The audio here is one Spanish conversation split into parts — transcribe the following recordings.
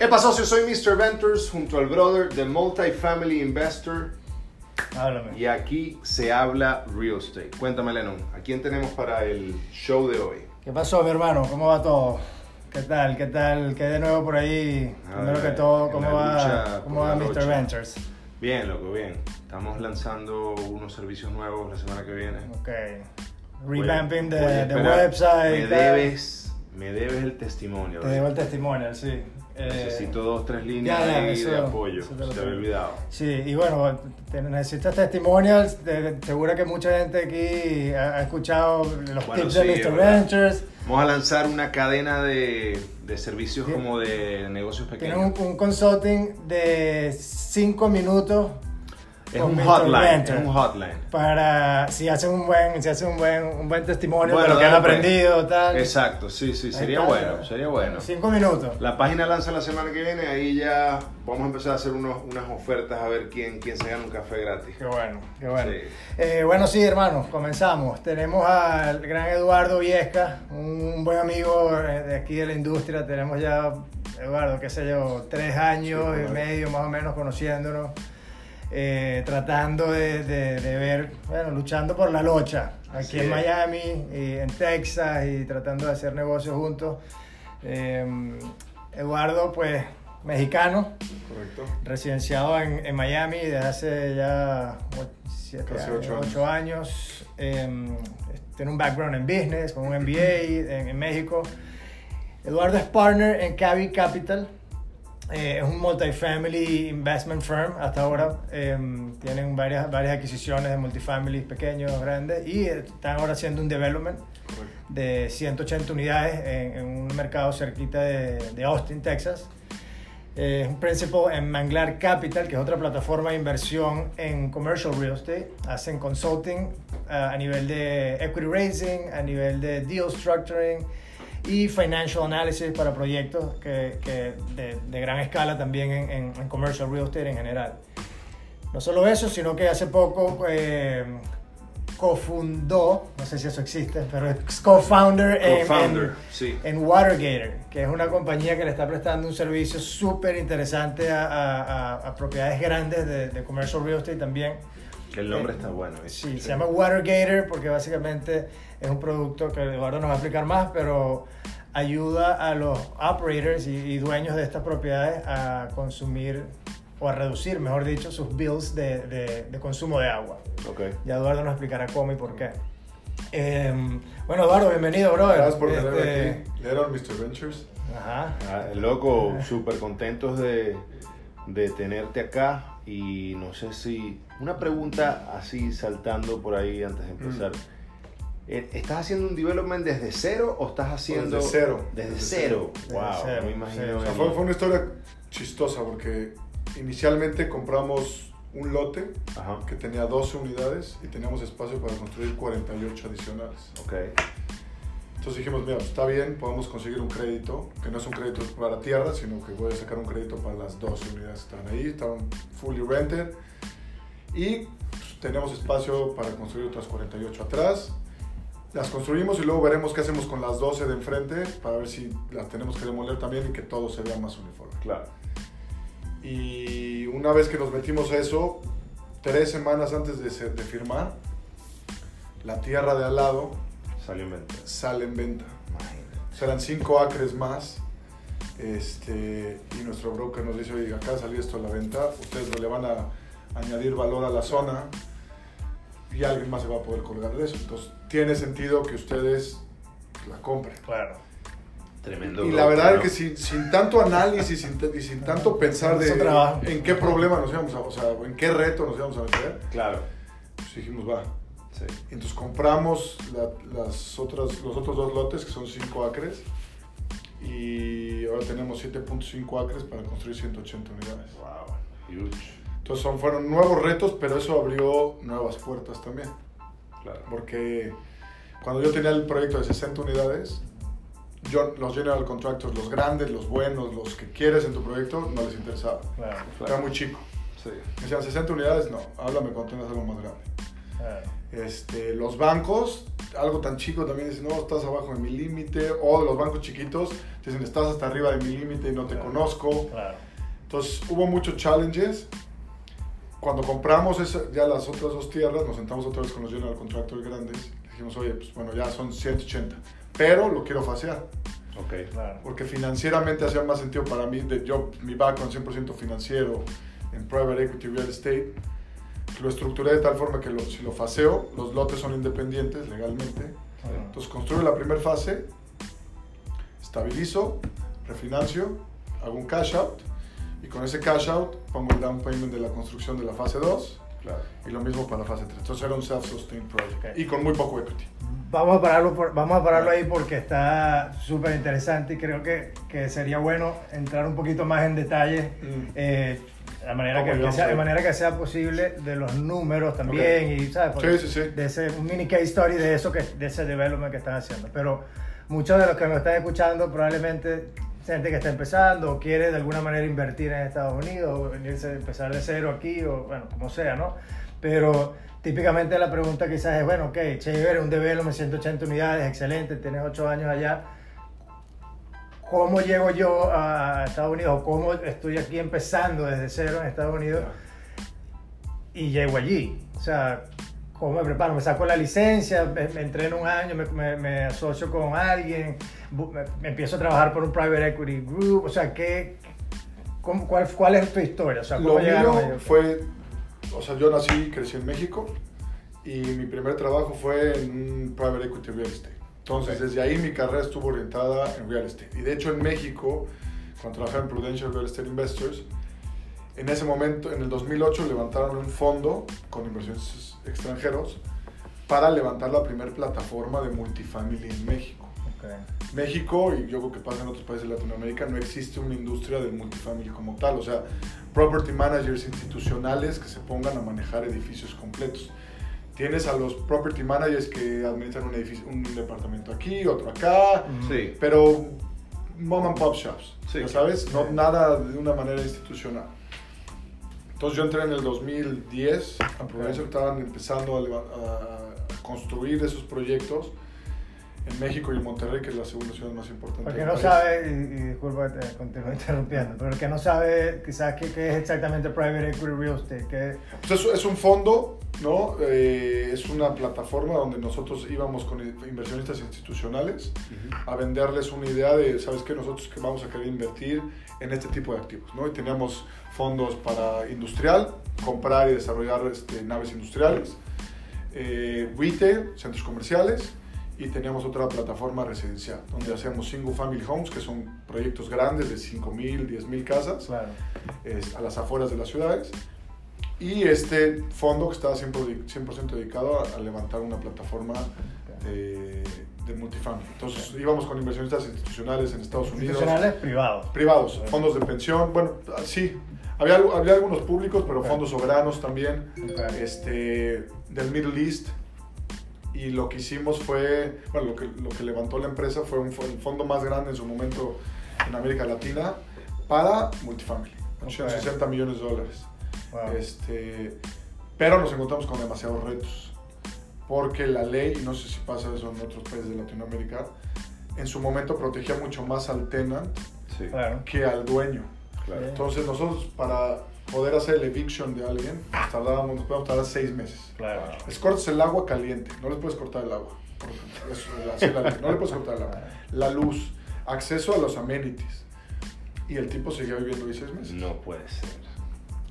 Epa socio, soy Mr. Ventures junto al brother de Multifamily Investor Háblame. y aquí se habla real estate. Cuéntame Lennon, ¿a quién tenemos para el show de hoy? ¿Qué pasó, mi hermano? ¿Cómo va todo? ¿Qué tal? ¿Qué tal? ¿Qué de nuevo por ahí? A Primero ver, que todo, en ¿cómo va, cómo va Mr. Ventures? Bien, loco, bien. Estamos lanzando unos servicios nuevos la semana que viene. Ok. Revamping de, website. Me debes, me debes el testimonio. Te debo el testimonio, sí. Eh, Necesito dos, tres líneas ya, ya, eso- de apoyo. eso te Se lo te había olvidado. Sí, y bueno, te- necesitas testimonials. de- seguro que mucha gente aquí ha, ha escuchado los Bueno, tips sí, de Mr. Ventures. Vamos a lanzar una cadena de, de servicios Sí. como de negocios Tienen pequeños. un, un consulting de 5 minutos Es un hotline, es un hotline. para si hacen un buen si hacen un buen un buen testimonio Bueno, de lo que han aprendido tal. Exacto, sí, sí, sería bueno, sería bueno. cinco minutos. La página lanza la semana que viene, ahí ya vamos a empezar a hacer unos, unas ofertas a ver quién, quién se gana un café gratis. qué bueno qué bueno. Sí. Eh, bueno sí hermanos comenzamos. Tenemos al gran Eduardo Viesca un buen amigo eh, de aquí de la industria. Tenemos ya Eduardo qué sé yo tres años Sí, y medio más o menos conociéndonos eh, tratando de, de- de ver, bueno, luchando por la locha, aquí Así en es. Miami y en Texas y tratando de hacer negocios juntos. Eh, Eduardo, pues, mexicano, Correcto. residenciado en, en Miami desde hace ya o- siete Casi años. Eh, tiene un background en business, con un MBA en, en México. Eduardo es partner en Cavi Capital. Eh, es un multifamily investment firm hasta ahora. Eh, tienen varias, varias adquisiciones de multifamily pequeños, grandes. Y están ahora haciendo un development de 180 unidades en, en un mercado cerquita de, de Austin, Texas. Eh, Es un principal en Manglar Capital, que es otra plataforma de inversión en commercial real estate. Hacen consulting ah, a nivel de equity raising, a nivel de deal structuring y financial analysis para proyectos que, que de, de gran escala también en, en- en commercial real estate en general. No solo eso, sino que hace poco eh, cofundó, no sé si eso existe, pero es co-founder en, Co-founder, en- sí. en Watergator, que es una compañía que le está prestando un servicio súper interesante a, a- a- a propiedades grandes de, de commercial real estate también. Que el nombre Eh, está bueno. ¿viste? Sí, se llama Watergator porque básicamente es un producto que Eduardo nos va a explicar más, pero ayuda a los operators y, y dueños de estas propiedades a consumir o a reducir, mejor dicho, sus bills de, de- de consumo de agua. Ok. Ya Eduardo nos explicará cómo y por qué. Eh, bueno, Eduardo, bienvenido, brother. Gracias por Este, tenerme aquí. Leron Mr. Ventures. Ajá. Ah, loco, súper contentos de, de tenerte acá y no sé si... Una pregunta así saltando por ahí antes de empezar. Eh, ¿Estás haciendo un development desde cero o estás haciendo... Desde cero. Desde, Desde cero. cero. Wow, Desde cero, me imagino. sí. O sea, fue, fue una historia chistosa porque inicialmente compramos un lote Ajá, que tenía 12 unidades y teníamos espacio para construir 48 adicionales. ok. Entonces dijimos, mira, pues está bien, podemos conseguir un crédito, que no es un crédito para tierra, sino que voy a sacar un crédito para las 12 unidades que están ahí, estaban fully rented. Y pues, tenemos espacio para construir otras 48 atrás. Las construimos y luego veremos qué hacemos con las 12 de enfrente para ver si las tenemos que demoler también y que todo se vea más uniforme. Claro. Y una vez que nos metimos a eso, tres semanas antes de, de firmar, la tierra de al lado Salió en venta. sale en venta. Serán 5 acres más. Este, y nuestro broker nos dice, oye, acá salió esto a la venta, ustedes le van a añadir valor a la zona y alguien más se va a poder colgar de eso. Entonces, tiene sentido que ustedes la compren. Claro. Tremendo. Y la verdad es que sin, sin tanto análisis sin y sin tanto pensar de en qué problema nos íbamos a, o sea, en qué reto nos íbamos a meter, Claro. pues dijimos, va. Sí. Entonces compramos la- las otras, los otros dos lotes, que son 5 acres, y ahora tenemos 7.5 acres para construir 180 unidades. Wow. Huge. Entonces son, fueron nuevos retos, pero eso abrió nuevas puertas también. Claro. Porque cuando yo tenía el proyecto de 60 unidades, yo, los general contractors, los grandes, los buenos, los que quieres en tu proyecto, no les interesaba. Claro. Era muy chico. Sí. Me decían 60 unidades, no, háblame cuando tengas algo más grande. claro. Este, los bancos algo tan chico también dicen, no, estás abajo de mi límite. O de los bancos chiquitos dicen, estás hasta arriba de mi límite y no te Claro. conozco. Claro. Entonces hubo muchos challenges. Cuando compramos esa- ya las otras dos tierras, nos sentamos otra vez con los general contractors grandes. Dijimos, oye, pues bueno, ya son 180, pero lo quiero fasear. Ok. Claro. Porque financieramente hacía más sentido para mí, de yo, mi background 100% financiero en private equity real estate, lo estructuré de tal forma que lo- si lo faseo, los lotes son independientes legalmente. Entonces construyo la primera fase, estabilizo, refinancio, hago un cash out y con ese cash out pongo el down payment de la construcción de la fase 2 Claro. y lo mismo para la fase 3. Entonces era un self-sustained project Ok. y con muy poco equity. Vamos a pararlo, por- vamos a pararlo ahí porque está súper interesante y creo que, que sería bueno entrar un poquito más en detalle Mm. eh, de, la manera ¿Cómo que, que sea, de manera que sea posible de los números también y ¿sabes? Porque Sí, sí, sí. de ese un mini case story de eso que de ese development que están haciendo pero muchos de los que nos están escuchando probablemente gente que está empezando o quiere de alguna manera invertir en Estados Unidos o venirse empezar de cero aquí o bueno como sea no pero típicamente la pregunta quizás es bueno ok chévere un development 180 unidades excelente tienes 8 años allá ¿Cómo llego yo a Estados Unidos? ¿O cómo estoy aquí empezando desde cero en Estados Unidos? y llego allí. O sea, ¿cómo me preparo? Me saco la licencia, me, me entreno un año, me, me- me asocio con alguien, me, empiezo a trabajar por un private equity group. O sea, ¿qué, cómo- cuál, ¿cuál es tu historia? O sea, ¿cómo Lo mío fue, o sea, yo nací y crecí en México y mi primer trabajo fue en un private equity real estate. Entonces, Ok. desde ahí mi carrera estuvo orientada en real estate. Y de hecho, en México, cuando trabajaba en Prudential Real Estate Investors, en ese momento, en el 2008, levantaron un fondo con inversiones extranjeros para levantar la primera plataforma de multifamily en México. Ok. México, y yo creo que pasa en otros países de Latinoamérica, no existe una industria del multifamily como tal. O sea, property managers institucionales que se pongan a manejar edificios completos. Tienes a los property managers que administran un, edificio, un departamento aquí, otro acá, Sí. pero mom and pop shops, Sí. ya sabes, no Sí. nada de una manera institucional. Entonces yo entré en el 2010, a Provencio estaban empezando a, a construir esos proyectos en México y en Monterrey, que es la segunda ciudad más importante. Porque no país. sabe, y, y disculpa que te continúe interrumpiendo, pero el que no sabe quizás qué, qué es exactamente private equity real estate, qué, Pues es, es un fondo, ¿no? Eh, es una plataforma donde nosotros íbamos con inversionistas institucionales a venderles una idea de, ¿sabes qué? Nosotros que vamos a querer invertir en este tipo de activos, ¿no? Y teníamos fondos para industrial, comprar y desarrollar este, naves industriales, eh, retail, centros comerciales, y teníamos otra plataforma residencial, donde hacíamos single family homes, que son proyectos grandes de 5.000, 10.000 casas claro. es, a las afueras de las ciudades. Y este fondo que estaba 100%, 100% dedicado a, a levantar una plataforma de, de multifamily. Entonces íbamos con inversionistas institucionales en Estados Unidos. Institucionales privados. Privados, fondos de pensión, bueno, ah, sí. Había, había algunos públicos, pero Ok. fondos soberanos también, este, del Middle East. Y lo que hicimos fue, bueno, lo que, lo que levantó la empresa fue un, el fondo más grande en su momento en América Latina para multifamily, Ok. 860 millones de dólares. Wow. Este, pero nos encontramos con demasiados retos, porque la ley, y no sé si pasa eso en otros países de Latinoamérica, en su momento protegía mucho más al tenant Sí. Que al dueño. Claro. Entonces nosotros para poder hacer el eviction de alguien, nos tardábamos, nos podíamos tardar seis meses. Claro. Les cortas el agua caliente, no les puedes cortar el agua. es la no le puedes cortar el agua. La luz, acceso a los amenities. Y el tipo seguía viviendo ahí seis meses. No puede ser.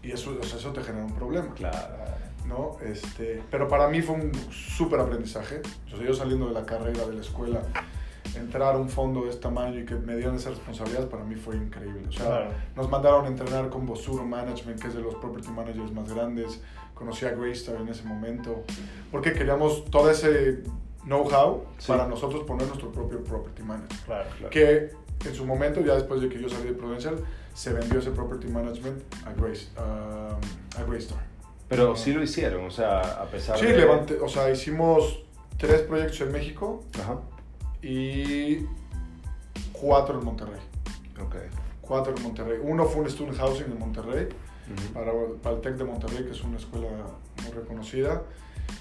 Y eso, o sea, eso te genera un problema. Claro. ¿no? Este, pero para mí fue un súper aprendizaje. O sea, yo saliendo de la carrera, de la escuela, entrar a un fondo de este tamaño y que me dieran esa responsabilidad, para mí fue increíble. O sea, Claro. nos mandaron a entrenar con Bosuro Management, que es de los property managers más grandes. Conocí a Greystar en ese momento, porque queríamos todo ese know-how Sí. para nosotros poner nuestro propio property manager. Claro. Claro. Que en su momento, ya después de que yo salí de Prudential, se vendió ese property management a, Grace, a, a Greystar. Pero sí lo hicieron, o sea, a pesar Sí, de... levanté, o sea, hicimos tres proyectos en México Ajá. Y cuatro en Monterrey. Ok. Cuatro en Monterrey. Uno fue un student housing en Monterrey, Ujú. para, para el TEC de Monterrey, que es una escuela muy reconocida.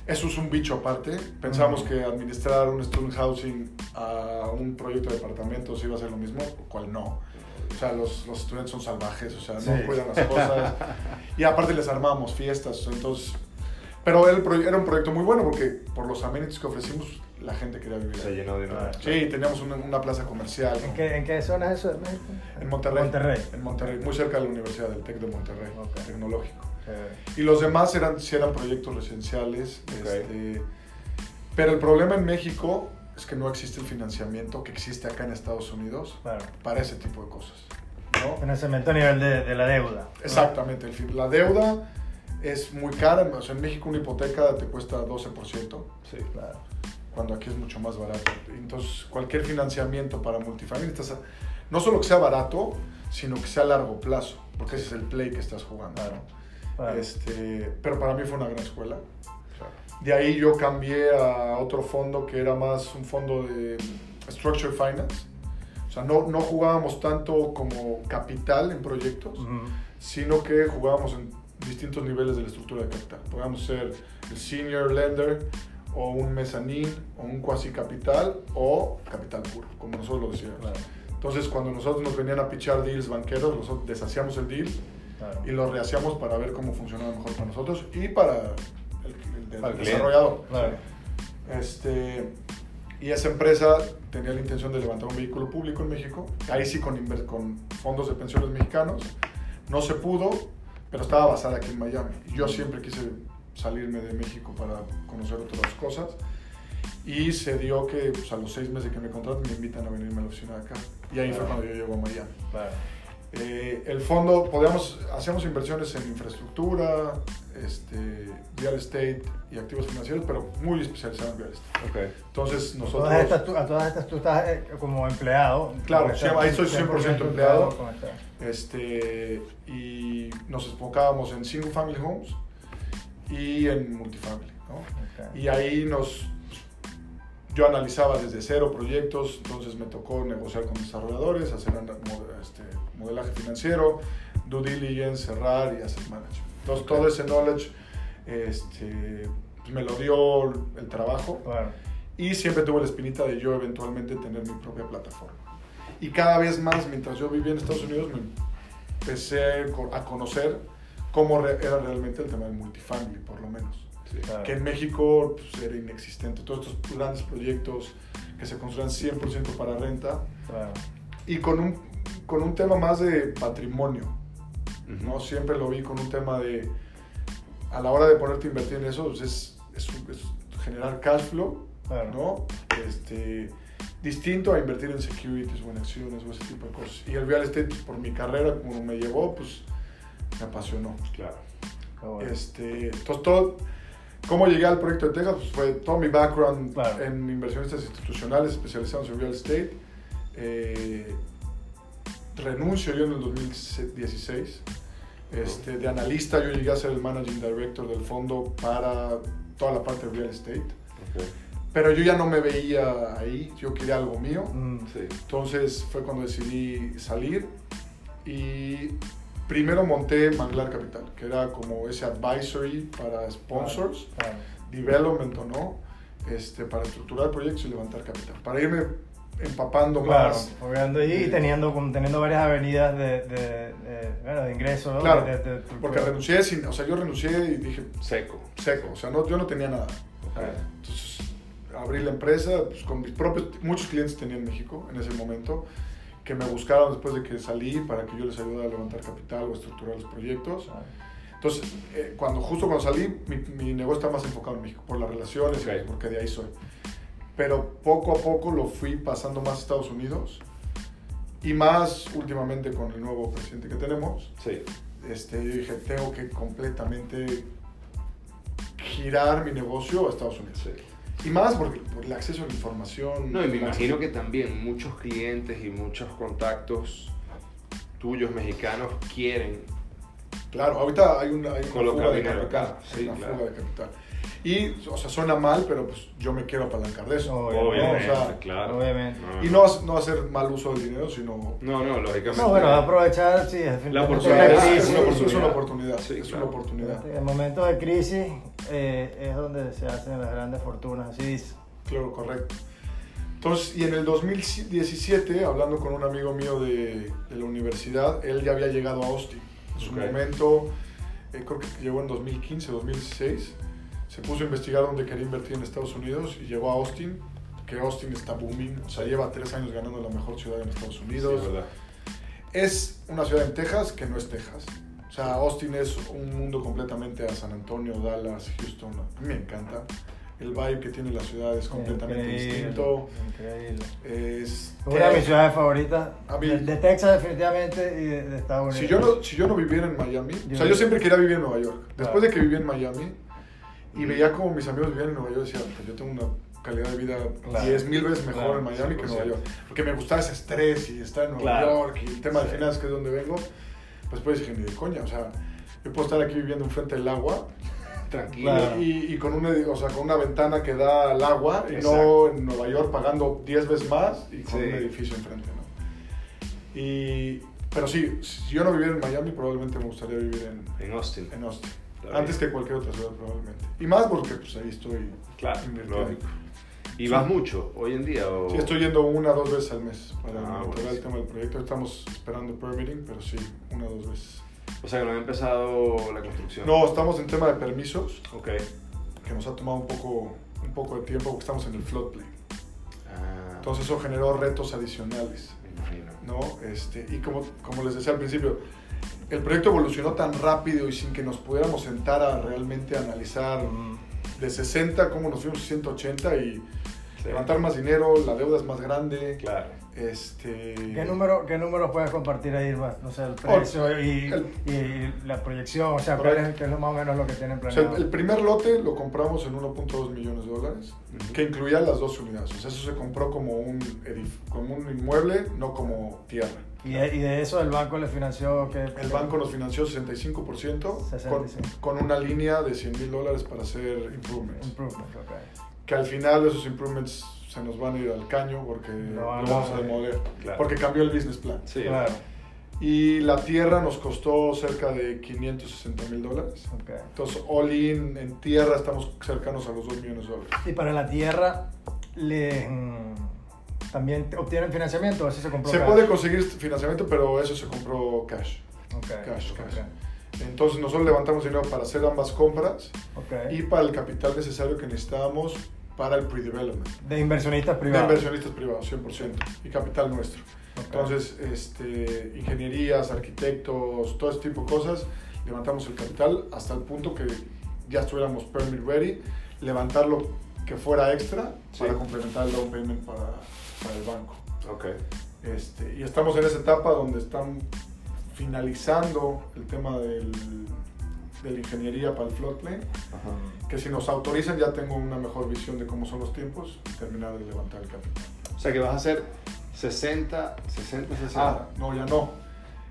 Eso es un bicho aparte. Pensamos que administrar un student housing a un proyecto de departamentos iba a ser lo mismo, cual no. O sea, los, los estudiantes son salvajes, o sea, Sí. no cuidan las cosas. y aparte les armábamos fiestas, entonces... Pero proye- era un proyecto muy bueno porque por los amenities que ofrecimos, la gente quería vivir Se llenó de una. Sí, teníamos una, una plaza comercial. ¿En ¿no? qué, ¿En qué zona es eso de México? En Monterrey. Monterrey. En Monterrey, muy cerca de la Universidad del TEC de Monterrey, tecnológico. Y los demás eran, sí eran proyectos residenciales. Este, pero el problema en México es que no existe el financiamiento que existe acá en Estados Unidos claro. para ese tipo de cosas. ¿no? Financiamiento a nivel de, de la deuda. Exactamente. el la deuda es muy cara. O sea, en México una hipoteca te cuesta 12%, Sí. Claro. Cuando aquí es mucho más barato. Entonces, cualquier financiamiento para multifamily, estás- no solo que sea barato, sino que sea a largo plazo, porque ese es el play que estás jugando. Claro. Claro. Este, pero para mí fue una gran escuela. Claro. De ahí yo cambié a otro fondo que era más un fondo de Structure Finance. O sea, no, no jugábamos tanto como capital en proyectos, Ujú. sino que jugábamos en distintos niveles de la estructura de capital. Podíamos ser el senior lender o un mezzanine o un cuasi capital o capital puro, como nosotros lo decíamos. Claro. Entonces, cuando nosotros nos venían a pichar deals banqueros, nosotros deshacíamos el deal Claro. y lo rehacíamos para ver cómo funcionaba mejor para nosotros y para el, el- el el desarrollador. Claro. Este, y esa empresa tenía la intención de levantar un vehículo público en México, ahí sí con, con fondos de pensiones mexicanos. No se pudo, pero estaba basada aquí en Miami. Y yo siempre quise salirme de México para conocer otras cosas. Y se dio que pues, a los seis meses que me contratan me invitan a venirme a la oficina de acá. Y ahí fue Claro. cuando yo llego a Miami. Claro. Eh, el fondo, podíamos, hacíamos inversiones en infraestructura, este, real estate y activos financieros, pero muy especializados en real estate. Ok. Entonces nosotros... Todas estas, tú- a todas estas tú estás eh, como empleado. Claro, sí, ahí soy 100% empleado. con esta- Este, y nos enfocábamos en single family homes y en multifamily. ¿no? Ok. Y ahí nos... Yo analizaba desde cero proyectos, entonces me tocó negociar con desarrolladores, hacer este, modelaje financiero, due diligence, cerrar y hacer management. Entonces Ok. todo ese knowledge este, pues, me lo dio el trabajo Claro. y siempre tuve la espinita de yo eventualmente tener mi propia plataforma. Y cada vez más, mientras yo vivía en Estados Unidos, me empecé a conocer cómo re- era realmente el tema del multifamily, por lo menos. Sí. Claro. Que en México pues, era inexistente. Todos estos grandes proyectos que se construían 100% para renta Claro. y con un, con un tema más de patrimonio. Ujú. ¿no? Siempre lo vi con un tema de, a la hora de ponerte a invertir en eso, pues, es, es, es generar cash flow, Claro. ¿no? Este, distinto a invertir en securities o en acciones o ese tipo de cosas. Y el real estate, pues, por mi carrera, como me llevó, pues me apasionó. Claro. Bueno. Este, entonces, todo, ¿cómo llegué al proyecto de Texas? Pues fue todo mi background Claro. en inversionistas institucionales especializados en real estate. Eh, renuncio yo en el 2016. Este, de analista yo llegué a ser el managing director del fondo para toda la parte de real estate. Ok. Pero yo ya no me veía ahí, yo quería algo mío. Mm, Sí. Entonces fue cuando decidí salir y primero monté Manglar Capital, que era como ese advisory para sponsors, claro. development o no, este, para estructurar proyectos y levantar capital, para irme empapando Claro, más. fogueando allí y teniendo, teniendo varias avenidas de, de, de, bueno, de ingresos. ¿no? Claro, De- de- de- Porque renuncié, sin, o sea, yo renuncié y dije Seco. seco, o sea, no, yo no tenía nada. Ok. Entonces abrí la empresa pues, con mis propios, muchos clientes tenía en México en ese momento, que me buscaron después de que salí para que yo les ayudara a levantar capital o a estructurar los proyectos. Claro. Entonces, eh, cuando, justo cuando salí, mi, mi negocio está más enfocado en México, por las relaciones, y Ok. porque de ahí soy. Pero poco a poco lo fui pasando más a Estados Unidos y más últimamente con el nuevo presidente que tenemos. Sí. Este, yo dije, tengo que completamente girar mi negocio a Estados Unidos. Sí. Y más porque por el acceso a la información. No, y me imagino que también muchos clientes y muchos contactos tuyos mexicanos quieren Claro, ahorita hay una, hay una fuga de capital. hay sí, una claro. fuga de capital. Y, o sea, suena mal, pero pues yo me quiero apalancar de eso. Obviamente, ¿no? O sea, claro. obviamente. y no, no hacer mal uso del dinero, sino No, no, lógicamente. No, bueno, aprovechar, sí, La oportunidad. es, crisis. una, oportunidad. es una oportunidad. Sí, es claro. una oportunidad. En momentos de crisis eh, es donde se hacen las grandes fortunas, así dice. Claro, correcto. Entonces, y en el 2017, hablando con un amigo mío de, de la universidad, él ya había llegado a Austin. En su Ok. momento, eh, creo que llegó en 2015, 2016, se puso a investigar dónde quería invertir en Estados Unidos y llegó a Austin, que Austin está booming, o sea, lleva tres años ganando la mejor ciudad en Estados Unidos. es verdad. es una ciudad en Texas que no es Texas. O sea, Austin es un mundo completamente a San Antonio, Dallas, Houston. A mí me encanta. El vibe que tiene la ciudad es completamente Increíble, distinto. Increíble. Es Una de mis ciudades favoritas. De, Texas, definitivamente, y de, de Estados Unidos. Si yo, no, si yo no viviera en Miami, o sea, yo siempre quería vivir en Nueva York. Después Claro. de que viví en Miami y veía como mis amigos vivían en Nueva York, decía, "Pues yo tengo una calidad de vida Claro. 10 mil veces mejor Claro, en Miami que en Nueva 100%. York. Porque me gustaba ese estrés y estar en Nueva Claro. York y el tema de Sí. finanzas, que es donde vengo. Pues pues dije, ni de coña, o sea, yo puedo estar aquí viviendo enfrente del agua Tranquilo. Claro. y, y con, un, edi- o sea, con una ventana que da al agua y no en Nueva York pagando 10 veces más y con Sí. un edificio enfrente, ¿no? Y, pero sí, si yo no viviera en Miami, probablemente me gustaría vivir en, En Austin. en Austin. Antes que cualquier otra ciudad, probablemente. Y más porque pues ahí estoy Claro, invirtiendo. lógico. ¿Y vas mucho hoy en día? O... Sí, estoy yendo una o dos veces al mes para Ah, el tema del proyecto. Estamos esperando permitting, pero sí, una o dos veces. O sea que no ha empezado la construcción. No, estamos en tema de permisos, Ok. que nos ha tomado un poco, un poco de tiempo porque estamos en el floodplain. Ah, Entonces eso generó retos adicionales, me imagino. ¿No? Este, y como, como les decía al principio, el proyecto evolucionó tan rápido y sin que nos pudiéramos sentar a realmente analizar de 60 cómo nos fuimos a 180 y Sí. levantar más dinero, la deuda es más grande. Claro. Este, ¿Qué, número, ¿Qué números puedes compartir ahí? Irma? No sé, el precio y, el- y la proyección. O sea, ¿cuál es, qué es lo más o menos lo que tienen O sea, planeado? el, primer lote lo compramos en 1.2 millones de dólares, Ujú. que incluía las dos unidades. O sea, eso se compró como un, edif- como un inmueble, no como tierra. y, de, y de eso el banco le financió que El banco nos financió 65%, 65. Con, con una línea de 100 mil dólares para hacer improvements. Improvement, ok. Que al final esos improvements se nos van a ir al caño porque No lo vamos a demoler. Claro. Porque cambió el business plan. Sí. Claro. Y la tierra nos costó cerca de 560 mil dólares. ok. Entonces, all in, en tierra estamos cercanos a los 2 millones de dólares. Y para la tierra, le, mm, ¿también obtienen financiamiento o así se compró Se cash? puede conseguir financiamiento, pero eso se compró cash. Ok, cash, ok, cash. Entonces, nosotros levantamos dinero para hacer ambas compras ok. y para el capital necesario que necesitábamos para el pre-development. De inversionistas De privados. inversionistas privados, 100%, y capital nuestro. Ok. Entonces, este, ingenierías, arquitectos, todo ese tipo de cosas, levantamos el capital hasta el punto que ya estuviéramos permit ready, levantar lo que fuera extra Sí. para complementar el down payment para, para el banco. Ok. Este, y estamos en esa etapa donde están finalizando el tema del, de la ingeniería para el floodplain, Ajá. que si nos autorizan ya tengo una mejor visión de cómo son los tiempos y terminar de levantar el capital. O sea que vas a hacer 60, 60, 60. Ah, no, ya no.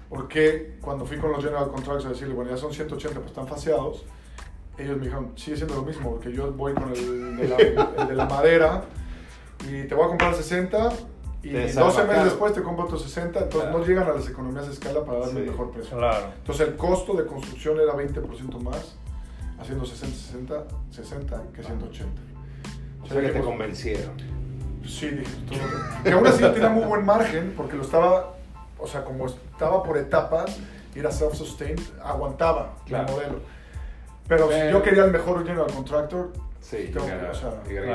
Porque cuando fui con los General Contractors a decirle, bueno, ya son 180, pues están faseados, ellos me dijeron, sigue siendo lo mismo, porque yo voy con el de la, el de la madera y te voy a comprar 60 y Te 12 salva meses después te compro otros 60, entonces Claro. no llegan a las economías de escala para darme el Sí. mejor precio. Claro. Entonces el costo de construcción era 20% más, haciendo 60, 60, 60 que 180. o sea que te convencieron. Sí, dije, todo. Que aún así tenía muy buen margen porque lo estaba, o sea, como estaba por etapas era self-sustained, aguantaba Claro. el modelo. Pero si Pero- yo quería el mejor general contractor, Sí. tengo claro, o sea,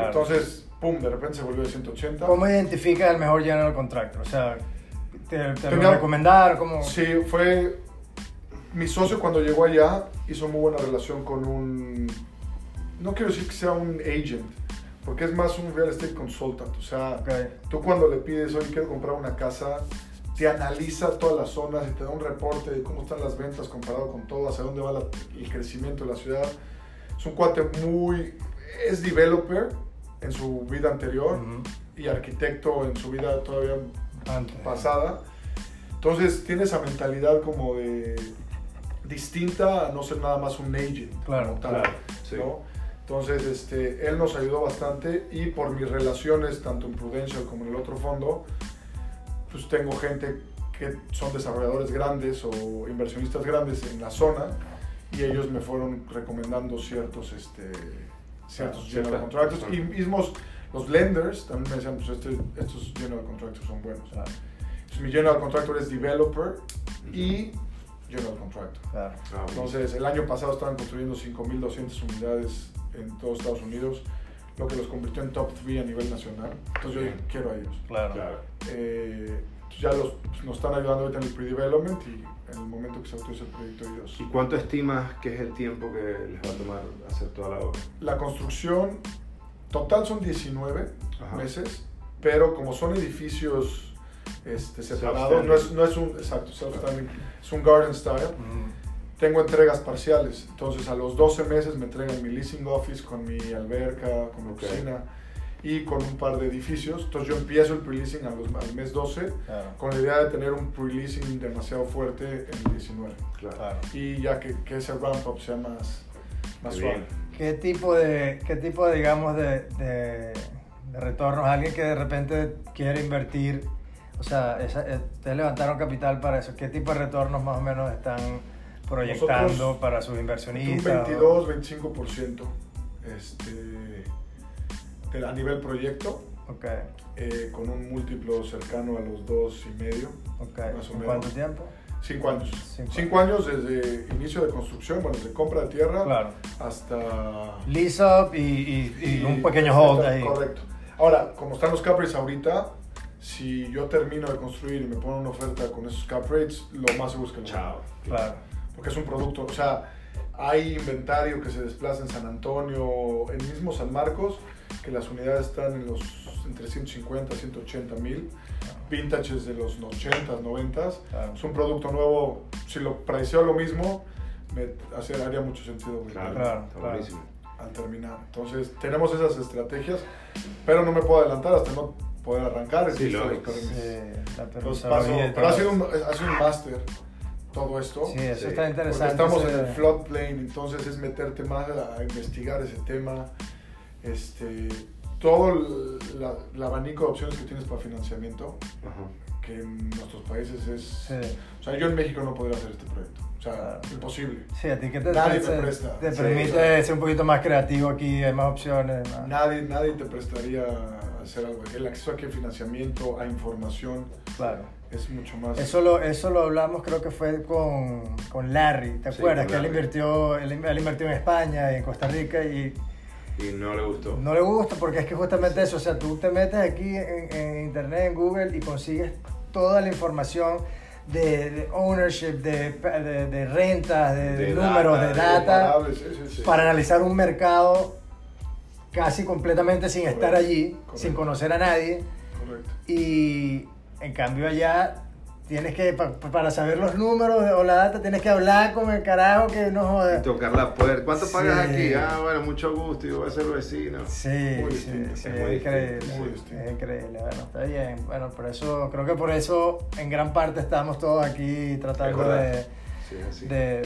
entonces, pum, de repente se volvió de 180. ¿Cómo identificas el mejor general contractor? O sea, ¿te, te lo Tenía- recomendaron? ¿Cómo? Sí, fue. Mi socio cuando llegó allá hizo muy buena relación con un. No quiero decir que sea un agent, porque es más un real estate consultant. O sea, Ok. tú cuando le pides, oye, quiero comprar una casa, te analiza todas las zonas y te da un reporte de cómo están las ventas comparado con todo, hacia dónde va la- el crecimiento de la ciudad. Es un cuate muy. Es developer en su vida anterior Ujú. y arquitecto en su vida todavía Antes. pasada. Entonces tiene esa mentalidad como de distinta a no ser nada más un agent. Claro, tal, claro, sí. ¿no? Entonces, este, él nos ayudó bastante y por mis relaciones, tanto en Prudential como en el otro fondo, pues tengo gente que son desarrolladores grandes o inversionistas grandes en la zona y ellos me fueron recomendando ciertos, este, ciertos Ah, general ciertas contractors. Y mismos los lenders también me decían, pues este- estos general contractors son buenos. Claro, Entonces, mi general contractor es developer y general contractor. claro. Ah, Entonces, el año pasado estaban construyendo 5.200 unidades en todos Estados Unidos, lo que los convirtió en top 3 a nivel nacional. Entonces, yo dije, quiero a ellos. Claro. Claro. Eh, ya los, pues, nos están ayudando ahorita en el pre-development y en el momento que se autorice el proyecto ellos. ¿Y cuánto estimas que es el tiempo que les va a tomar hacer toda la obra? La construcción total son 19 Ajá. meses, pero como son edificios este, separados, no es, no es un exacto es un garden style. Mm, Tengo entregas parciales, entonces a los 12 meses me entregan mi leasing office con mi alberca, con mi Ok. oficina y con un par de edificios. Entonces yo empiezo el pre-leasing al mes 12 Claro, con la idea de tener un pre-leasing demasiado fuerte en el 19 Claro. claro. y ya que, que ese ramp-up sea más, más Qué suave. ¿Qué tipo de, qué tipo de, digamos, de, de, de retornos? Alguien que de repente quiere invertir, o sea, esa- eh, ustedes levantaron capital para eso. ¿Qué tipo de retornos más o menos están proyectando Nosotros, para sus inversionistas? un 22, 25% este, a nivel proyecto, eh, con un múltiplo cercano a los dos y medio. Más o ¿En menos. cuánto tiempo? Cinco años. Cinco Cinco, años desde inicio de construcción, bueno, desde compra de tierra Claro. hasta... Lease up y, y- y un pequeño hold ahí. Correcto. Ahora, como están los cap rates ahorita, si yo termino de construir y me ponen una oferta con esos cap rates, lo más seguro es que lo Chao. Claro. Porque es un producto, o sea, hay inventario que se desplaza en San Antonio, en mismo San Marcos, que las unidades están en los entre 150 y 180 mil, vintages de los 80s, 90s. Claro. Es un producto nuevo, si lo priceo lo mismo, me hace- haría mucho sentido Claro, Claro, claro. al terminar. Entonces, tenemos esas estrategias, pero no me puedo adelantar hasta no poder arrancar. Sí, lógico. permisos. Sí, la Entonces, paso, pero ha sido un, ha sido un máster todo esto. Sí, eso Sí. está Porque interesante. estamos ese- en el floodplain, entonces es meterte más a, a investigar ese tema. Este, todo el, la- el abanico de opciones que tienes para financiamiento, Ajá. que en nuestros países es... Sí. O sea, yo en México no podría hacer este proyecto. O sea, imposible. Sí, a ti que te, Nadie te- te presta. te Sí, permite claro. ser un poquito más creativo aquí, hay más opciones. más- Nadie, nadie te prestaría a hacer algo. El acceso aquí a financiamiento, a información, Claro. es mucho más... Eso lo, eso lo hablamos, creo que fue con, con Larry, ¿te Sí, acuerdas? Que él invirtió, él, él invirtió en España y en Costa Rica y Y no le gustó. no le gusta porque es que justamente eso, o sea, tú te metes aquí en, en internet, en Google y consigues toda la información de, de ownership, de, de, de rentas, de, De números, data, de data, comparables, sí, sí, sí. para analizar un mercado casi completamente sin Correcto, estar allí, correcto. sin conocer a nadie. Correcto. Y en cambio allá tienes que, pa- pa- para saber los números o la data, tienes que hablar con el carajo que no Y joda. tocar la puerta. ¿Cuánto Sí. pagas aquí? Ah, bueno, mucho gusto. Yo voy a ser vecino. Sí, Muy sí, distinto, sí, es es, muy increíble. distinto, muy es increíble. Bueno, está bien. Bueno, por eso, creo que por eso en gran parte estamos todos aquí tratando de. Sí, de, de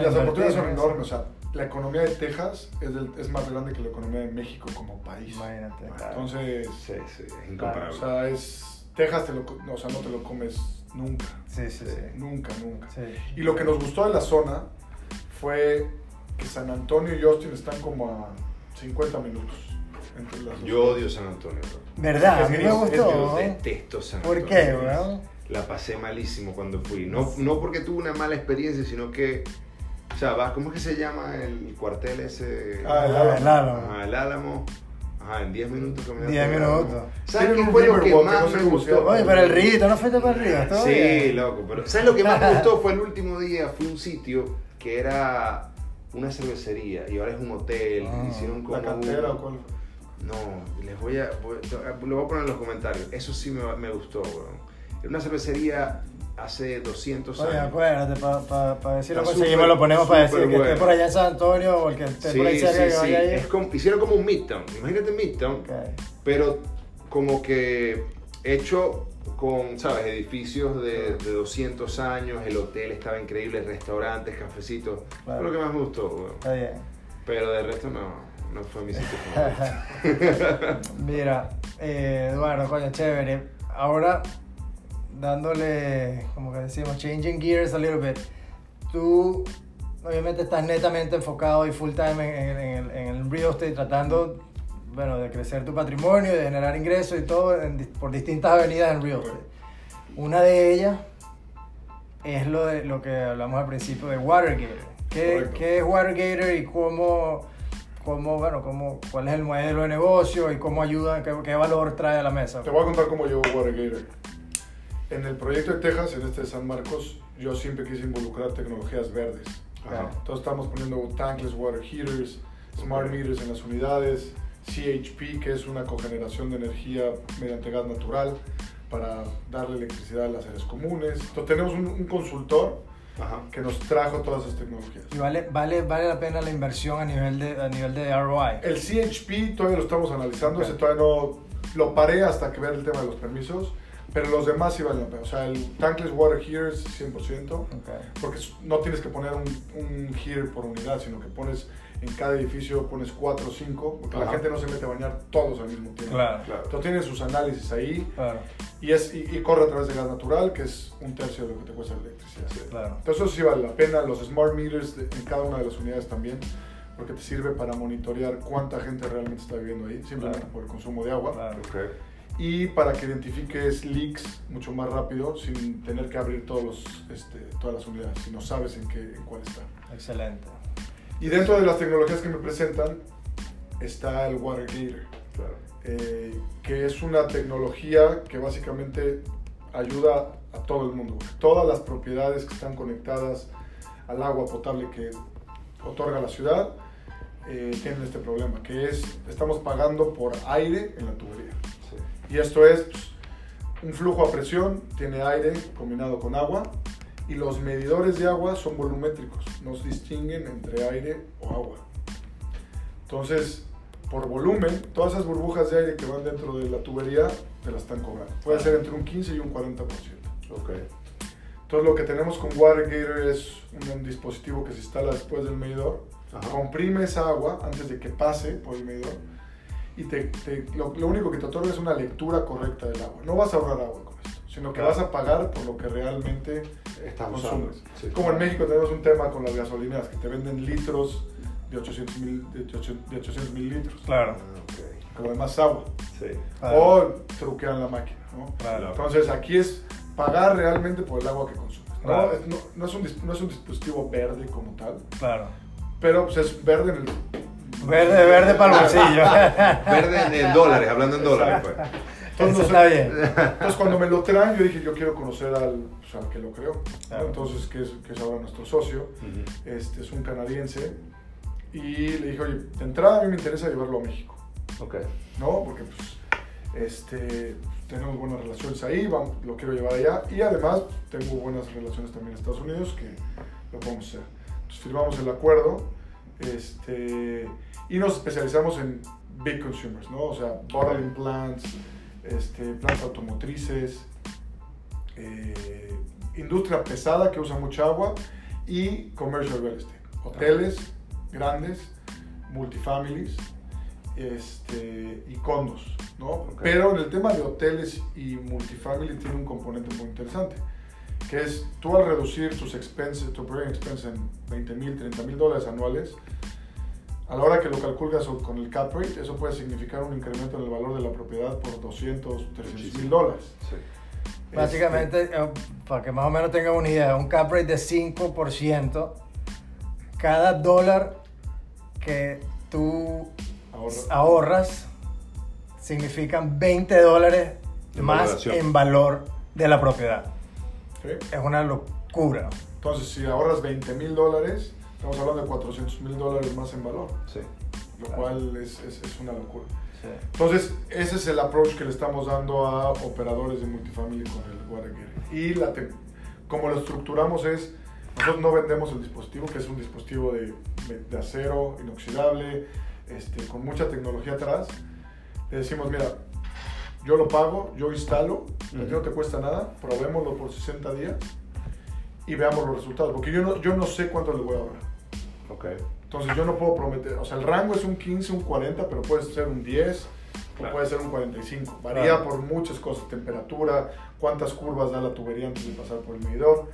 Y las oportunidades son enormes. O sea, la economía de Texas es, del- es más grande que la economía de México como país. Imagínate. claro. Entonces, Sí, sí, es o incomparable. sea, es... Texas te lo, no, o sea, no te lo comes nunca. sí, sí, sí. Nunca, nunca. Sí. Y lo que nos gustó de la zona fue que San Antonio y Austin están como a 50 minutos. Entre las dos. Yo odio San Antonio, bro. ¿Verdad? A mí me es gustó. Detesto San ¿Por Antonio. qué, weón? La pasé malísimo cuando fui. No, no porque tuve una mala experiencia, sino que. O sea, vas, ¿cómo es que se llama el cuartel ese? Ah, el Ah, Álamo. el Álamo. Ajá, el Álamo. Ajá, en 10 minutos caminaste 10 al minutos. ¿Sabes qué un fue lo que más me gustó? Oye, pero el rito, ¿no fuiste para arriba? ¿Todo Sí, bien? loco, pero ¿sabes lo que más me gustó? Fue el último día, fui a un sitio que era una cervecería y ahora es un hotel. Ah, Hicieron como ¿La cantera o cuál? No, les voy a, voy- lo voy a poner en los comentarios. Eso sí me, me gustó, weón. Era una cervecería hace 200 Oye, años. acuérdate, para pa, ver si lo conseguimos, lo ponemos para decir súper que esté bueno. por allá en San Antonio o el que esté Sí, por ahí cerca sí, que sí. vaya ahí. Es como- hicieron como un Midtown. Imagínate Midtown, Ok. pero como que hecho con, ¿sabes? Edificios de, de 200 años, el hotel estaba increíble, restaurantes, cafecitos. Claro. Fue lo que más me gustó, weón. Está bien. Pero de resto no. no fue mi sitio favorito. Mira, eh, Eduardo, coño, chévere. Ahora, dándole, como que decimos, changing gears a little bit. Tú, obviamente, estás netamente enfocado y full time en, en- en el, en el real estate, tratando, bueno, de crecer tu patrimonio, de generar ingresos y todo por distintas avenidas en real estate. Una de ellas es lo, de, lo que hablamos al principio de Watergator. ¿Qué, qué es Watergator y cómo, cómo, bueno, cómo, cuál es el modelo de negocio y cómo ayuda, qué, qué valor trae a la mesa? Te voy a contar cómo llegó Watergator. En el proyecto de Texas, en este de San Marcos, yo siempre quise involucrar tecnologías verdes. Ajá. Entonces estamos poniendo tankless water heaters, smart meters en las unidades, CHP, que es una cogeneración de energía mediante gas natural para darle electricidad a las áreas comunes. Entonces tenemos un, un consultor Ajá. que nos trajo todas esas tecnologías. Y vale, vale, vale la pena la inversión a nivel de, a nivel de ROI. El CHP todavía lo estamos analizando, Ok. ese todavía no lo paré hasta que vea el tema de los permisos, pero los demás sí valen la pena. O sea, el tankless water heaters 100%, Ok. porque no tienes que poner un, un heater por unidad, sino que pones en cada edificio pones 4 o 5, porque la gente no se mete a bañar todos al mismo tiempo. Claro, Claro. Entonces tiene sus análisis ahí claro, y, es, y, y corre a través de gas natural, que es un tercio de lo que te cuesta la electricidad. claro. Entonces eso sí vale la pena, los smart meters de- en cada una de las unidades también, porque te sirve para monitorear cuánta gente realmente está viviendo ahí, simplemente Claro. por el consumo de agua, claro. Ok. Y para que identifiques leaks mucho más rápido sin tener que abrir todos los, este, todas las unidades, si no sabes en, qué, en cuál está. Excelente. Y dentro de las tecnologías que me presentan está el Water Gator, Claro. eh, que es una tecnología que básicamente ayuda a todo el mundo. Todas las propiedades que están conectadas al agua potable que otorga la ciudad eh, tienen este problema, que es estamos pagando por aire en la tubería. Y esto es pues, un flujo a presión, tiene aire combinado con agua y los medidores de agua son volumétricos, nos distinguen entre aire o agua. Entonces, por volumen, todas esas burbujas de aire que van dentro de la tubería te las están cobrando. Puede ser entre un 15 y un 40%. Ok. Entonces, lo que tenemos con WaterGator es un dispositivo que se instala después del medidor, Ajá. comprime esa agua antes de que pase por el medidor y te, te- lo, lo único que te otorga es una lectura correcta del agua. No vas a ahorrar agua con esto, sino que Claro. vas a pagar por lo que realmente Estás usando. consumes. Sí. Como en México tenemos un tema con las gasolineras que te venden litros de 800 mil de 800 de 800 mil litros, Ah, Claro, ok. como demás agua, Sí. Claro. o truquean la máquina. ¿no? claro. Entonces aquí es pagar realmente por el agua que consumes. ¿no? Claro. Es, no, no es un, no es un dispositivo verde como tal, claro. pero pues es verde en el... Verde, verde para el bolsillo. Verde en, en dólares, hablando en dólares, pues. Entonces, Eso está bien. Entonces cuando me lo traen yo dije yo quiero conocer al, pues, al que lo creó. Entonces que es, que es ahora nuestro socio, este es un canadiense y le dije oye, de entrada a mí me interesa llevarlo a México. Ok. ¿no? Porque pues, este, tenemos buenas relaciones ahí, vamos, lo quiero llevar allá y además tengo buenas relaciones también en Estados Unidos que lo podemos hacer. Entonces firmamos el acuerdo este, y nos especializamos en big consumers, ¿no? O sea, bottling plants, este, plantas automotrices, eh, industria pesada que usa mucha agua y commercial real estate, hoteles grandes, multifamilies este, y condos, ¿no? Ok. Pero en el tema de hoteles y multifamily tiene un componente muy interesante, que es tú al reducir tus expenses, tu operating expense en 20 mil, 30 mil dólares anuales, a la hora que lo calculas con el cap rate, eso puede significar un incremento en el valor de la propiedad por 200, 300 mil dólares. Sí. Básicamente, eh, para que más o menos tengan una idea, un cap rate de 5%, cada dólar que tú Este, ahorra- ahorras significan 20 dólares En más valoración. en valor de la propiedad. ¿sí? Es una locura. Entonces, si ahorras 20 mil dólares, estamos hablando de 400 mil dólares más en valor, Sí. lo Claro. cual es, es- es una locura. Entonces, ese es el approach que le estamos dando a operadores de multifamily con el Watergate. Y la te- como lo estructuramos es, nosotros no vendemos el dispositivo, que es un dispositivo de, de acero inoxidable, este, con mucha tecnología atrás. Le decimos, mira, yo lo pago, yo instalo, a ti no te cuesta nada, probémoslo por 60 días y veamos los resultados. Porque yo no, yo no sé cuánto les voy a ahorrar. Ok. Entonces yo no puedo prometer, o sea, el rango es un 15, un 40, pero puede ser un 10 Claro. o puede ser un 45. Varía Claro. por muchas cosas, temperatura, cuántas curvas da la tubería antes de pasar por el medidor.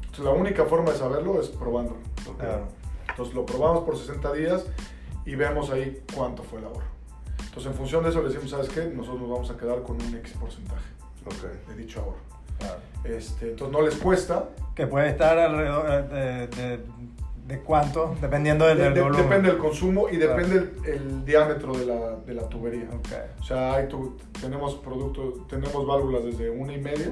Entonces la única forma de saberlo es probándolo. Ok. Claro. Entonces lo probamos por 60 días y vemos ahí cuánto fue el ahorro. Entonces en función de eso le decimos, ¿sabes qué? Nosotros nos vamos a quedar con un X porcentaje Ok. de dicho ahorro. Claro. Este, entonces no les cuesta, Que puede estar alrededor eh, de, de, de cuánto, dependiendo del, de- del de- volumen. depende del consumo y Claro. depende el, el diámetro de la, de la tubería. Ok, O sea, hay tu- tenemos productos, tenemos válvulas desde una y media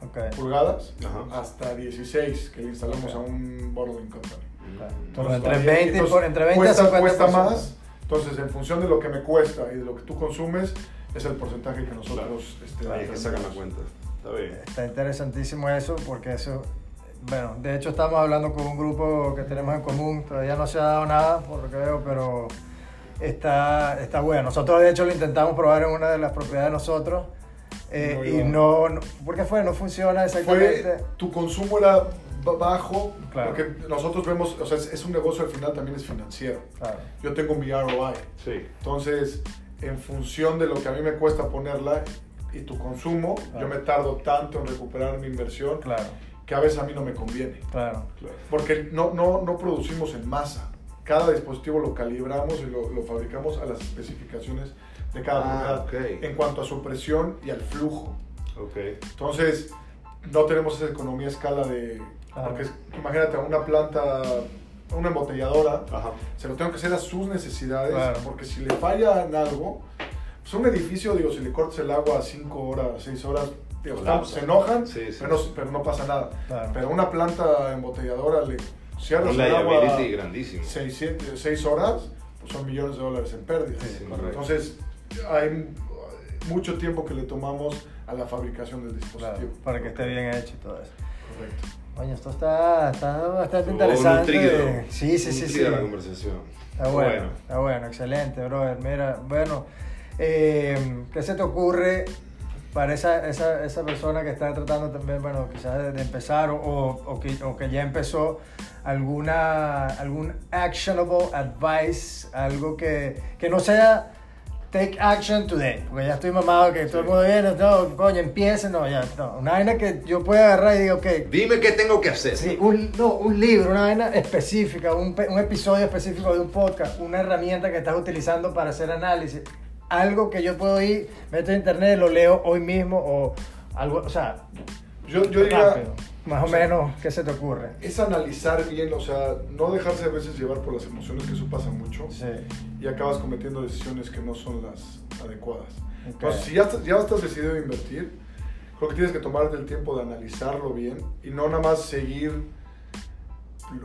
ok. pulgadas Ajá. hasta 16 que le instalamos Ok. a un bottling company. Entonces, Entonces, entre varía. 20, y Entonces, por- entre 20 cuesta, a 50%. cuesta más. Entonces, en función de lo que me cuesta y de lo que tú consumes, es el porcentaje que nosotros este, Ahí que sacan la cuenta. Está bien. Está interesantísimo eso porque eso, bueno, de hecho estamos hablando con un grupo que tenemos en común, todavía no se ha dado nada por lo que veo, pero está, está bueno. Nosotros de hecho lo intentamos probar en una de las propiedades de nosotros eh, No y no, no, ¿por qué fue? No funciona exactamente. Fue, tu consumo era ba- bajo, Claro. porque nosotros vemos, o sea, es, es un negocio al final también es financiero. Claro, Yo tengo mi ROI. Sí. Entonces, en función de lo que a mí me cuesta ponerla y tu consumo, Claro. yo me tardo tanto en recuperar mi inversión claro, que a veces a mí no me conviene. claro. Porque no, no, no producimos en masa. Cada dispositivo lo calibramos y lo, lo fabricamos a las especificaciones de cada Ah, unidad ok. en cuanto a su presión y al flujo. Ok. Entonces, no tenemos esa economía a escala de... Claro. Porque es- imagínate, una planta, una embotelladora, Ajá. se lo tengo que hacer a sus necesidades, Claro. porque si le falla en algo, pues un edificio, digo, si le cortas el agua a 5 horas, 6 horas, digo, se enojan, Sí, sí. Pero, no, pero no pasa nada. Claro. Pero una planta embotelladora le cierras el agua liability grandísimo. 6 horas, pues son millones de dólares en pérdidas. Sí. Entonces, hay mucho tiempo que le tomamos a la fabricación del claro, dispositivo. para que esté bien hecho y todo eso. Correcto. Oye, esto está, está bastante Estuvo interesante. nutrido. Sí, sí, sí, sí. La conversación. Está bueno, está bueno, excelente, brother. Mira, bueno, eh, ¿qué se te ocurre para esa, esa, esa persona que está tratando también, bueno, quizás de, empezar o, o, o que, o que ya empezó, alguna, algún actionable advice, algo que, que no sea take action today, porque ya estoy mamado que todo el mundo viene, no, coño, empiece, no, ya, no, una vaina que yo pueda agarrar y digo, ok, Dime qué tengo que hacer. Sí, un, no, un libro, una vaina específica, un, un episodio específico de un podcast, una herramienta que estás utilizando para hacer análisis, algo que yo puedo ir, meto en internet, lo leo hoy mismo o algo, o sea, Yo, yo diría, rápido, más o o sea, menos, ¿qué se te ocurre? es analizar bien, o sea, no dejarse a veces llevar por las emociones, que eso pasa mucho, Sí, y acabas cometiendo decisiones que no son las adecuadas. Ok. Entonces, si ya estás, ya estás decidido a invertir, creo que tienes que tomarte el tiempo de analizarlo bien y no nada más seguir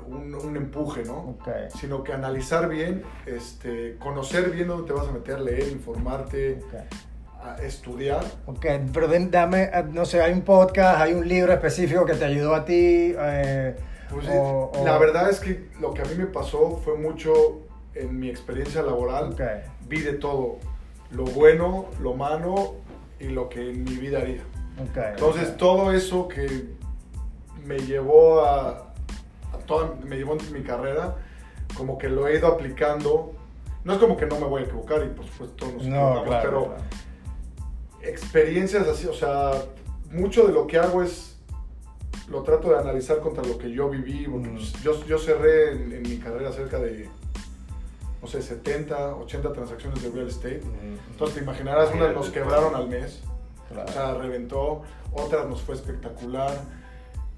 un, un empuje, ¿no? ok, Sino que analizar bien, este, conocer bien dónde te vas a meter, leer, informarte, ok. a estudiar. Ok, pero dame, eh, no sé, hay un podcast, hay un libro específico que te ayudó a ti. eh, Pues, o- o- La verdad es que lo que a mí me pasó fue mucho en mi experiencia laboral. Ok, Vi de todo, lo bueno, lo malo y lo que en mi vida haría. Entonces todo eso que me llevó a toda, me llevó mi carrera, como que lo he ido aplicando. No es como que no me voy a equivocar y por supuesto nos No, claro. pero claro. experiencias así, o sea, mucho de lo que hago es lo trato de analizar contra lo que yo viví, porque Mm. pues, yo, yo cerré en, en mi carrera cerca de, no sé, 70, 80 transacciones de real estate. Entonces te imaginarás, unas nos quebraron al mes, Claro. o sea, reventó, otras nos fue espectacular,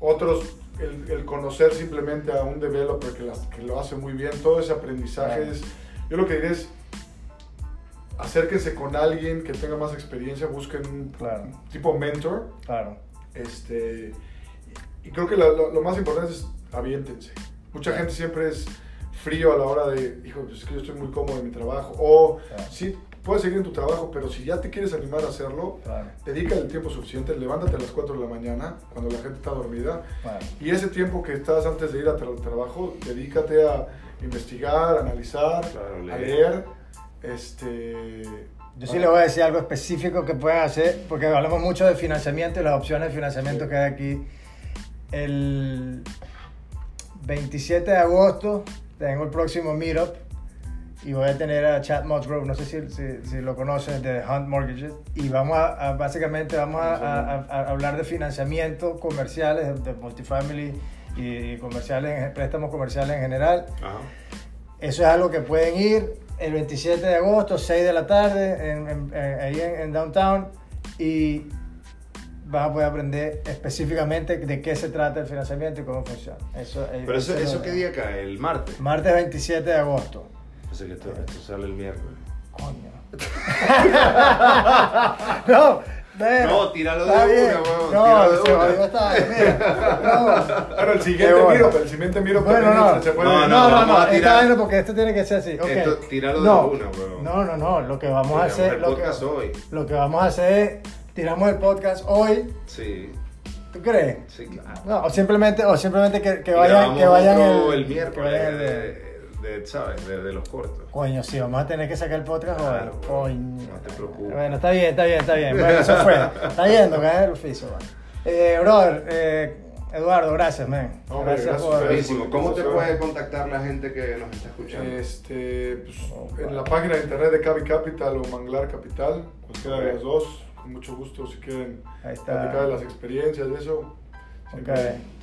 otros, el, el conocer simplemente a un developer que, las, que lo hace muy bien, todo ese aprendizaje Claro. es, yo lo que diré es, acérquense con alguien que tenga más experiencia, busquen un Claro. tipo mentor, Claro. este, y creo que lo, más importante es aviéntense. Mucha gente siempre es frío a la hora de, hijo, pues es que yo estoy muy cómodo en mi trabajo, o Claro. sí, puedes seguir en tu trabajo, pero si ya te quieres animar a hacerlo, Claro. dedica el tiempo suficiente, levántate a las 4 de la mañana, cuando la gente está dormida, Claro. y ese tiempo que estás antes de ir al tra- trabajo, dedícate a investigar, analizar, Claro, a leer. leer, este... Yo sí le voy a decir algo específico que pueden hacer, porque hablamos mucho de financiamiento y las opciones de financiamiento Sí. que hay aquí. El 27 de agosto tengo el próximo meetup y voy a tener a Chad Musgrove, no sé si, si, si lo conoces, de Hunt Mortgages, y vamos a, a- básicamente vamos a, hablar de financiamiento comerciales, de, de multifamily y, y comerciales, en- préstamos comerciales en general. Ajá. Eso es algo que pueden ir el 27 de agosto, 6 de la tarde, en, en- en- ahí en, Downtown, y vas a poder aprender específicamente de qué se trata el financiamiento y cómo funciona. Eso, Pero eso, eso eso qué día cae, el martes. Martes 27 de agosto. Pensé que esto, esto sale el miércoles. Coño. no, pero- No, tíralo de una, huevón, No, se jodió esta vaina. No. Ahora el siguiente bueno. miro, pero el siguiente miro Bueno, no. se puede. No, No, no, no, vamos a esta vaina porque esto tiene que ser así. ok. Esto, tíralo de no, una, huevón. No, no, no, lo que vamos a Tiramos hacer, el lo que, hoy. lo que vamos a hacer es, tiramos el podcast hoy, Sí, ¿tú crees? sí, claro. No, o simplemente, o simplemente que, que vayan, que vayan otro el, el, que miércoles vayan el- de, ¿sabes? De, de los cortos. Coño, sí, vamos a tener que sacar el podcast hoy. Claro, Coño. no te preocupes. Bueno, está bien, está bien, está bien. Bueno, eso fue. Está yendo, es el oficio, man. Eh, brother, eh, Eduardo, gracias, man. Hombre, gracias, gracias por... Buenísimo. ¿Cómo te puede contactar la gente que nos está escuchando? Este, pues, en la página de internet de Cavi Capital o Manglar Capital, cualquiera de las dos, con mucho gusto si quieren Ahí está. platicar de las experiencias de eso. Ok,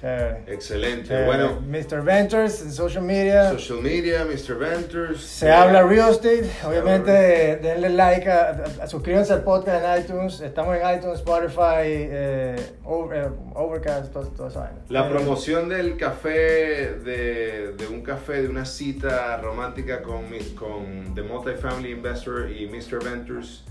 chévere. Excelente. Chévere. Bueno, Mr. Ventures en social media. social media, Mr. Ventures. Se eh, habla real estate, obviamente denle like, a, a- a- suscríbanse al podcast en iTunes, estamos en iTunes, Spotify, eh, Over- eh, Overcast, todo, todo eso. La Eh, promoción del café, de, de un café, de una cita romántica con, con The Multifamily Investor y Mr. Ventures.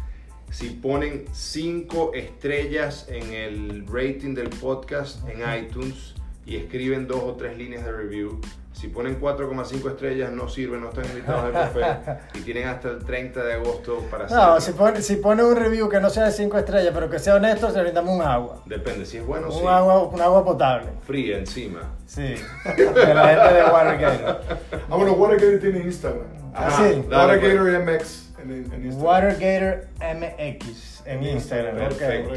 Si ponen 5 estrellas en el rating del podcast en iTunes y escriben dos o tres líneas de review, si ponen 4,5 estrellas no sirven, no están invitados al café y tienen hasta el 30 de agosto para No, hacerlo. si pone, si pone un review que no sea de 5 estrellas, pero que sea honesto, se brindamos un agua. Depende, si es bueno, un, sí. agua un agua potable. Fría encima. Sí, de la gente de Watergate. Ah, bueno, Watergator tiene Instagram. Ah, sí. pues. Watergator MX en, en Instagram. Watergator MX en Instagram. Perfecto.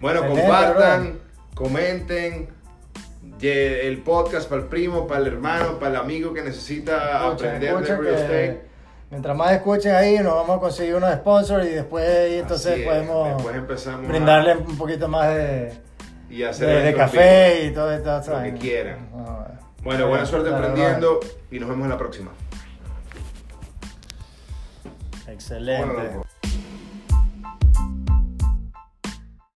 Bueno, Excelente, compartan, comenten el podcast para el primo, para el hermano, para el amigo que necesita Escuchen, aprender escuchen de real estate. Mientras más escuchen ahí, nos vamos a conseguir unos sponsors y después entonces es, podemos Después empezamos a- brindarle un poquito más de, y hacer de, café y todo esto. Lo que quieran. No, Bueno, buena suerte aprendiendo y nos vemos en la próxima. Excelente. Loco.